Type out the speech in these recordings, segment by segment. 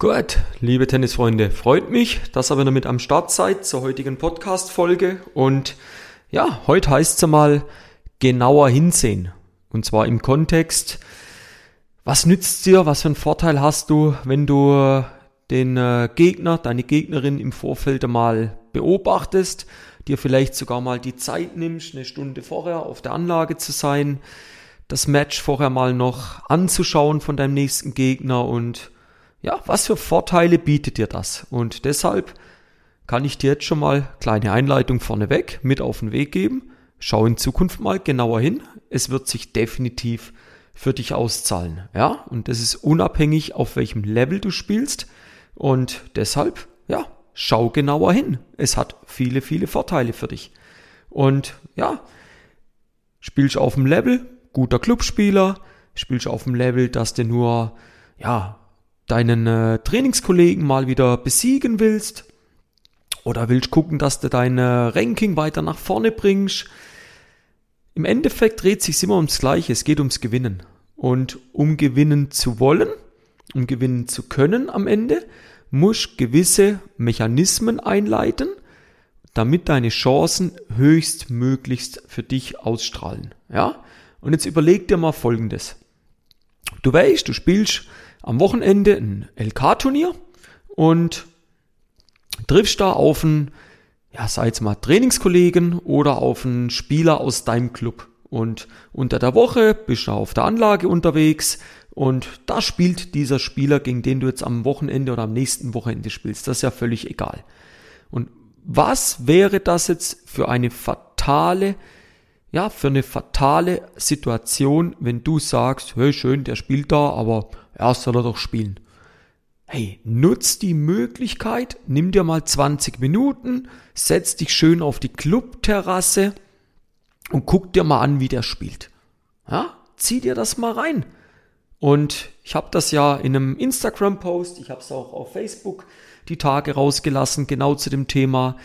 Gut, liebe Tennisfreunde, freut mich, dass ihr wieder mit am Start seid zur heutigen Podcast-Folge. Und ja, heute heißt es mal genauer hinsehen. Und zwar im Kontext, was nützt dir, was für einen Vorteil hast du, wenn du den äh, Gegner, deine Gegnerin im Vorfeld mal beobachtest, dir vielleicht sogar mal die Zeit nimmst, eine Stunde vorher auf der Anlage zu sein, das Match vorher mal noch anzuschauen von deinem nächsten Gegner und ja, was für Vorteile bietet dir das? Und deshalb kann ich dir jetzt schon mal kleine Einleitung vorneweg mit auf den Weg geben. Schau in Zukunft mal genauer hin. Es wird sich definitiv für dich auszahlen. Ja, und das ist unabhängig, auf welchem Level du spielst. Und deshalb, ja, schau genauer hin. Es hat viele, viele Vorteile für dich. Und ja, spielst auf dem Level, guter Clubspieler, spielst auf dem Level, dass du nur, ja, deinen äh, Trainingskollegen mal wieder besiegen willst oder willst gucken, dass du dein äh, Ranking weiter nach vorne bringst. Im Endeffekt dreht sich immer ums Gleiche. Es geht ums Gewinnen. Und um gewinnen zu wollen, um gewinnen zu können am Ende, musst gewisse Mechanismen einleiten, damit deine Chancen höchstmöglichst für dich ausstrahlen. Ja? Und jetzt überleg dir mal Folgendes. Du weißt, du spielst am Wochenende ein LK-Turnier und triffst da auf einen, ja, sei es mal Trainingskollegen oder auf einen Spieler aus deinem Club. Und unter der Woche bist du auf der Anlage unterwegs und da spielt dieser Spieler, gegen den du jetzt am Wochenende oder am nächsten Wochenende spielst. Das ist ja völlig egal. Und was wäre das jetzt für eine fatale ja, für eine fatale Situation, wenn du sagst, hey, schön, der spielt da, aber er soll er doch spielen. Hey, nutz die Möglichkeit, nimm dir mal 20 Minuten, setz dich schön auf die Clubterrasse und guck dir mal an, wie der spielt. Ja, zieh dir das mal rein. Und ich habe das ja in einem Instagram-Post, ich habe es auch auf Facebook die Tage rausgelassen, genau zu dem Thema.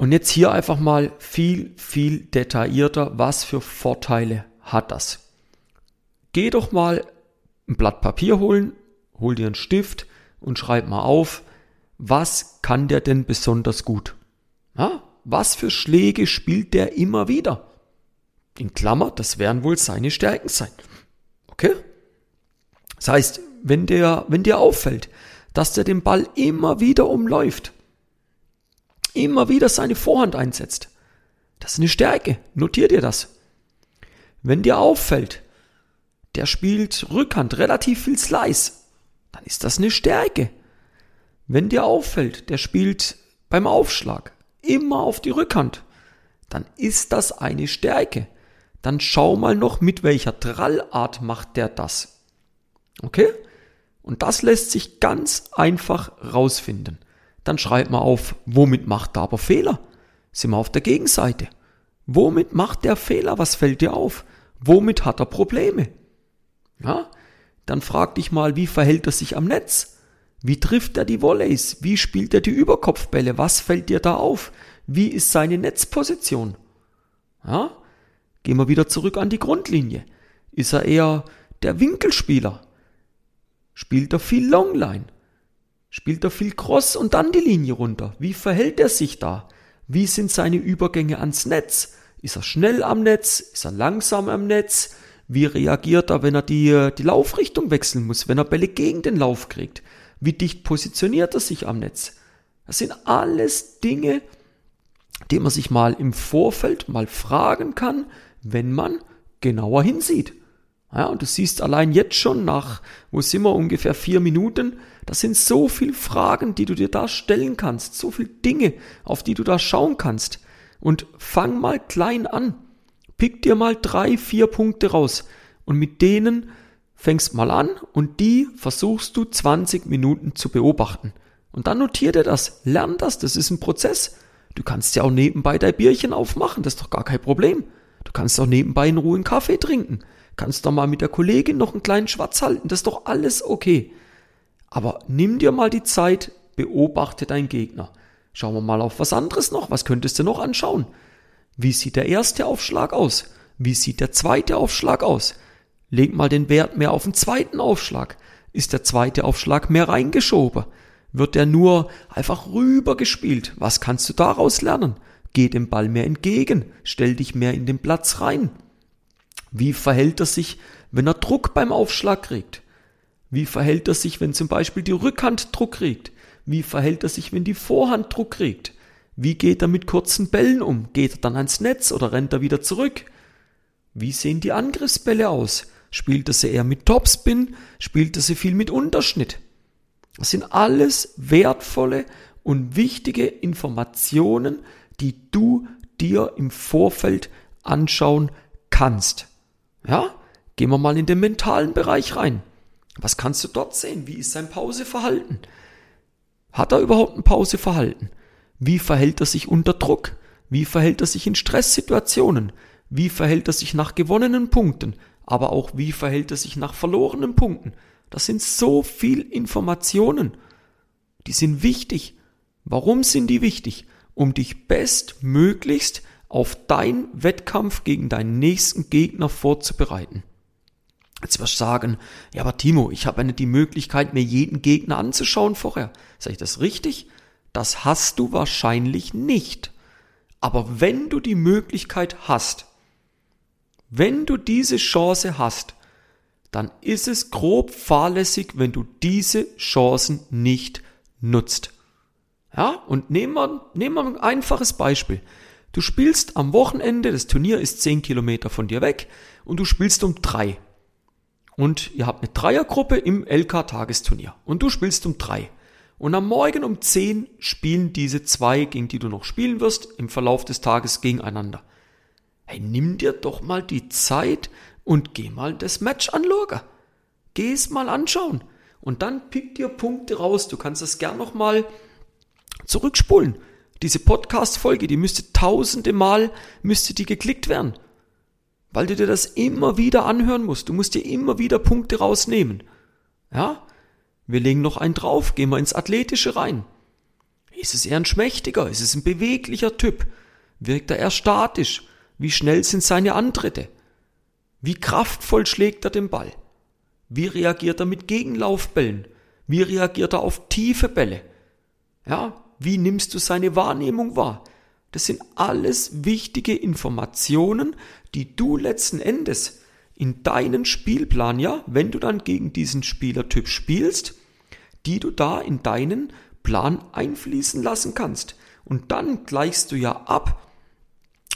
Und jetzt hier einfach mal viel, viel detaillierter, was für Vorteile hat das. Geh doch mal ein Blatt Papier holen, hol dir einen Stift und schreib mal auf, was kann der denn besonders gut? Ja, was für Schläge spielt der immer wieder? In Klammer, das werden wohl seine Stärken sein. Okay? Das heißt, wenn der, wenn dir auffällt, dass der den Ball immer wieder umläuft, immer wieder seine Vorhand einsetzt. Das ist eine Stärke. Notier dir das. Wenn dir auffällt, der spielt Rückhand relativ viel Slice, dann ist das eine Stärke. Wenn dir auffällt, der spielt beim Aufschlag immer auf die Rückhand, dann ist das eine Stärke. Dann schau mal noch, mit welcher Trallart macht der das. Okay? Und das lässt sich ganz einfach rausfinden. Dann schreibt mal auf, womit macht er aber Fehler? Sind wir auf der Gegenseite. Womit macht der Fehler? Was fällt dir auf? Womit hat er Probleme? Ja? Dann frag dich mal, wie verhält er sich am Netz? Wie trifft er die Volleys? Wie spielt er die Überkopfbälle? Was fällt dir da auf? Wie ist seine Netzposition? Ja? Gehen wir wieder zurück an die Grundlinie. Ist er eher der Winkelspieler? Spielt er viel Longline? Spielt er viel Cross und dann die Linie runter? Wie verhält er sich da? Wie sind seine Übergänge ans Netz? Ist er schnell am Netz? Ist er langsam am Netz? Wie reagiert er, wenn er die, die Laufrichtung wechseln muss, wenn er Bälle gegen den Lauf kriegt? Wie dicht positioniert er sich am Netz? Das sind alles Dinge, die man sich mal im Vorfeld mal fragen kann, wenn man genauer hinsieht. Ja, und du siehst allein jetzt schon nach, wo sind wir, ungefähr vier Minuten, das sind so viele Fragen, die du dir da stellen kannst, so viele Dinge, auf die du da schauen kannst. Und fang mal klein an. Pick dir mal drei, vier Punkte raus und mit denen fängst mal an und die versuchst du 20 Minuten zu beobachten. Und dann notier dir das, lern das, das ist ein Prozess. Du kannst ja auch nebenbei dein Bierchen aufmachen, das ist doch gar kein Problem. Du kannst auch nebenbei in Ruhe einen Kaffee trinken. Kannst doch mal mit der Kollegin noch einen kleinen Schwatz halten, das ist doch alles okay. Aber nimm dir mal die Zeit, beobachte deinen Gegner. Schauen wir mal auf was anderes noch. Was könntest du noch anschauen? Wie sieht der erste Aufschlag aus? Wie sieht der zweite Aufschlag aus? Leg mal den Wert mehr auf den zweiten Aufschlag. Ist der zweite Aufschlag mehr reingeschoben? Wird er nur einfach rübergespielt? Was kannst du daraus lernen? Geh dem Ball mehr entgegen, stell dich mehr in den Platz rein. Wie verhält er sich, wenn er Druck beim Aufschlag kriegt? Wie verhält er sich, wenn zum Beispiel die Rückhand Druck kriegt? Wie verhält er sich, wenn die Vorhand Druck kriegt? Wie geht er mit kurzen Bällen um? Geht er dann ans Netz oder rennt er wieder zurück? Wie sehen die Angriffsbälle aus? Spielt er sie eher mit Topspin? Spielt er sie viel mit Unterschnitt? Das sind alles wertvolle und wichtige Informationen, die du dir im Vorfeld anschauen kannst. Ja? Gehen wir mal in den mentalen Bereich rein. Was kannst du dort sehen? Wie ist sein Pauseverhalten? Hat er überhaupt ein Pauseverhalten? Wie verhält er sich unter Druck? Wie verhält er sich in Stresssituationen? Wie verhält er sich nach gewonnenen Punkten? Aber auch wie verhält er sich nach verlorenen Punkten? Das sind so viel Informationen. Die sind wichtig. Warum sind die wichtig? Um dich bestmöglichst auf deinen Wettkampf gegen deinen nächsten Gegner vorzubereiten. Jetzt wirst du sagen, ja, aber Timo, ich habe ja nicht die Möglichkeit, mir jeden Gegner anzuschauen vorher. Sag ich das richtig? Das hast du wahrscheinlich nicht. Aber wenn du die Möglichkeit hast, wenn du diese Chance hast, dann ist es grob fahrlässig, wenn du diese Chancen nicht nutzt. Ja, und nehmen wir, nehmen wir ein einfaches Beispiel. Du spielst am Wochenende, das Turnier ist 10 Kilometer von dir weg, und du spielst um drei. Und ihr habt eine Dreiergruppe im LK-Tagesturnier. Und du spielst um drei. Und am Morgen um 10 spielen diese zwei, gegen die du noch spielen wirst, im Verlauf des Tages gegeneinander. Hey, nimm dir doch mal die Zeit, und geh mal das Match anschauen. Geh es mal anschauen. Und dann pick dir Punkte raus. Du kannst das gern nochmal zurückspulen. Diese Podcast-Folge, die müsste tausende Mal, müsste die geklickt werden. Weil du dir das immer wieder anhören musst. Du musst dir immer wieder Punkte rausnehmen. Ja? Wir legen noch einen drauf, gehen wir ins Athletische rein. Ist es eher ein schmächtiger? Ist es ein beweglicher Typ? Wirkt er eher statisch? Wie schnell sind seine Antritte? Wie kraftvoll schlägt er den Ball? Wie reagiert er mit Gegenlaufbällen? Wie reagiert er auf tiefe Bälle? Ja, wie nimmst du seine Wahrnehmung wahr? Das sind alles wichtige Informationen, die du letzten Endes in deinen Spielplan, ja, wenn du dann gegen diesen Spielertyp spielst, die du da in deinen Plan einfließen lassen kannst. Und dann gleichst du ja ab,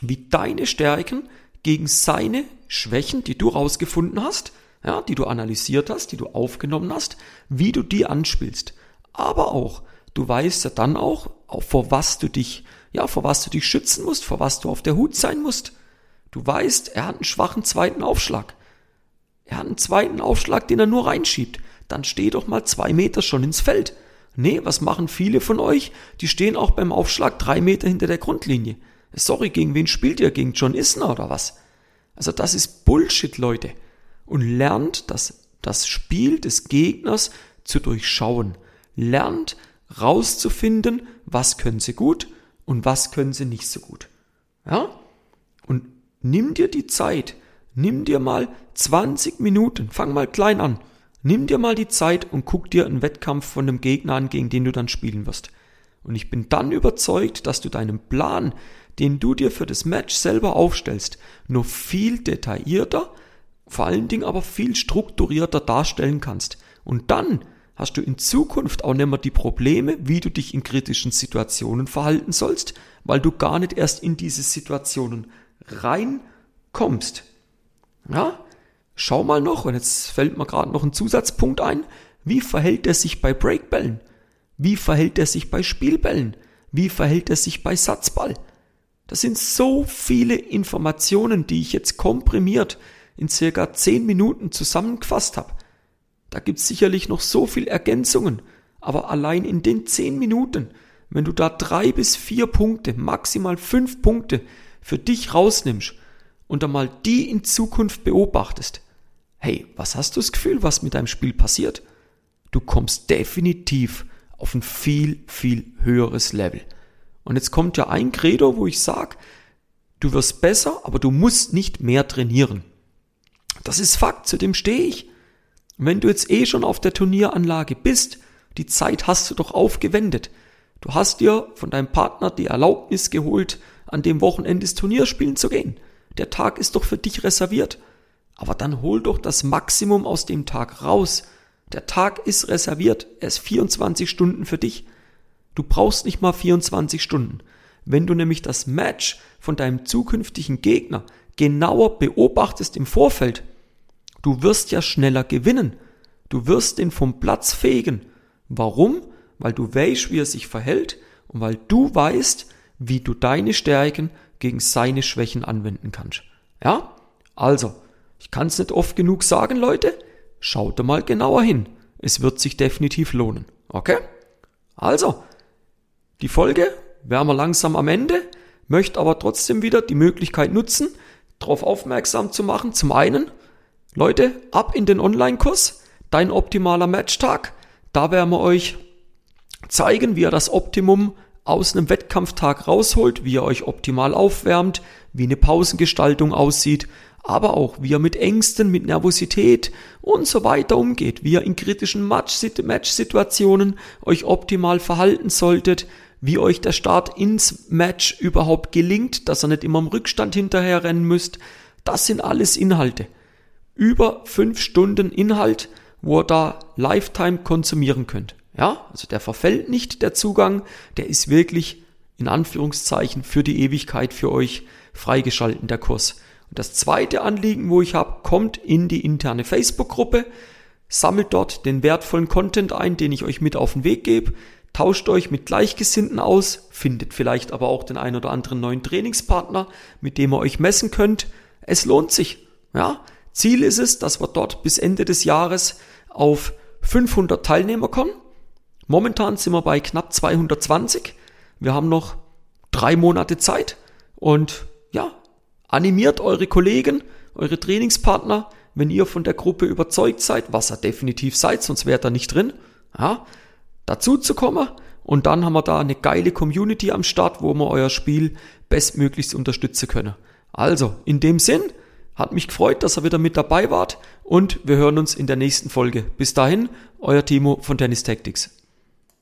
wie deine Stärken gegen seine Schwächen, die du rausgefunden hast, ja, die du analysiert hast, die du aufgenommen hast, wie du die anspielst. Aber auch, du weißt ja dann auch, vor was du dich, ja, vor was du dich schützen musst, vor was du auf der Hut sein musst. Du weißt, er hat einen schwachen zweiten Aufschlag. Er hat einen zweiten Aufschlag, den er nur reinschiebt. Dann steh doch mal zwei Meter schon ins Feld. Nee, was machen viele von euch? Die stehen auch beim Aufschlag drei Meter hinter der Grundlinie. Sorry, gegen wen spielt ihr? Gegen John Isner oder was? Also das ist Bullshit, Leute. Und lernt das, das Spiel des Gegners zu durchschauen. Lernt rauszufinden, was können sie gut und was können sie nicht so gut. Ja? Und nimm dir die Zeit. Nimm dir mal 20 Minuten. Fang mal klein an. Nimm dir mal die Zeit und guck dir einen Wettkampf von einem Gegner an, gegen den du dann spielen wirst. Und ich bin dann überzeugt, dass du deinen Plan den du dir für das Match selber aufstellst, nur viel detaillierter, vor allen Dingen aber viel strukturierter darstellen kannst. Und dann hast du in Zukunft auch nicht mehr die Probleme, wie du dich in kritischen Situationen verhalten sollst, weil du gar nicht erst in diese Situationen reinkommst. Ja? Schau mal noch, und jetzt fällt mir gerade noch ein Zusatzpunkt ein, wie verhält er sich bei Breakbällen? Wie verhält er sich bei Spielbällen? Wie verhält er sich bei Satzball? Das sind so viele Informationen, die ich jetzt komprimiert in circa zehn Minuten zusammengefasst habe. Da gibt's sicherlich noch so viel Ergänzungen, aber allein in den zehn Minuten, wenn du da drei bis vier Punkte, maximal fünf Punkte für dich rausnimmst und einmal die in Zukunft beobachtest, hey, was hast du das Gefühl, was mit deinem Spiel passiert? Du kommst definitiv auf ein viel, viel höheres Level. Und jetzt kommt ja ein Credo, wo ich sage, du wirst besser, aber du musst nicht mehr trainieren. Das ist Fakt, zu dem stehe ich. Wenn du jetzt eh schon auf der Turnieranlage bist, die Zeit hast du doch aufgewendet. Du hast dir von deinem Partner die Erlaubnis geholt, an dem Wochenende das Turnier spielen zu gehen. Der Tag ist doch für dich reserviert. Aber dann hol doch das Maximum aus dem Tag raus. Der Tag ist reserviert. Er ist 24 Stunden für dich. Du brauchst nicht mal 24 Stunden. Wenn du nämlich das Match von deinem zukünftigen Gegner genauer beobachtest im Vorfeld, du wirst ja schneller gewinnen. Du wirst den vom Platz fegen. Warum? Weil du weißt, wie er sich verhält und weil du weißt, wie du deine Stärken gegen seine Schwächen anwenden kannst. Ja? Also, ich kann es nicht oft genug sagen, Leute. Schaut mal genauer hin. Es wird sich definitiv lohnen. Okay? Also, die Folge wären wir langsam am Ende, möchte aber trotzdem wieder die Möglichkeit nutzen, darauf aufmerksam zu machen. Zum einen, Leute, ab in den Online-Kurs, dein optimaler Matchtag. Da werden wir euch zeigen, wie ihr das Optimum aus einem Wettkampftag rausholt, wie ihr euch optimal aufwärmt, wie eine Pausengestaltung aussieht, aber auch wie ihr mit Ängsten, mit Nervosität und so weiter umgeht, wie ihr in kritischen Match-Situationen euch optimal verhalten solltet, wie euch der Start ins Match überhaupt gelingt, dass ihr nicht immer im Rückstand hinterher rennen müsst. Das sind alles Inhalte. Über fünf Stunden Inhalt, wo ihr da Lifetime konsumieren könnt. Ja, also der verfällt nicht, der Zugang, der ist wirklich in Anführungszeichen für die Ewigkeit für euch freigeschalten, der Kurs. Und das zweite Anliegen, wo ich habe, kommt in die interne Facebook-Gruppe, sammelt dort den wertvollen Content ein, den ich euch mit auf den Weg gebe, tauscht euch mit Gleichgesinnten aus, findet vielleicht aber auch den ein oder anderen neuen Trainingspartner, mit dem ihr euch messen könnt. Es lohnt sich. Ja, Ziel ist es, dass wir dort bis Ende des Jahres auf 500 Teilnehmer kommen. Momentan sind wir bei knapp 220. Wir haben noch drei Monate Zeit und ja, Animiert eure Kollegen, eure Trainingspartner, wenn ihr von der Gruppe überzeugt seid, was ihr definitiv seid, sonst wärt ihr nicht drin, ja, dazu zu kommen. Und dann haben wir da eine geile Community am Start, wo wir euer Spiel bestmöglichst unterstützen können. Also, in dem Sinn, hat mich gefreut, dass ihr wieder mit dabei wart und wir hören uns in der nächsten Folge. Bis dahin, euer Timo von Tennis Tactics.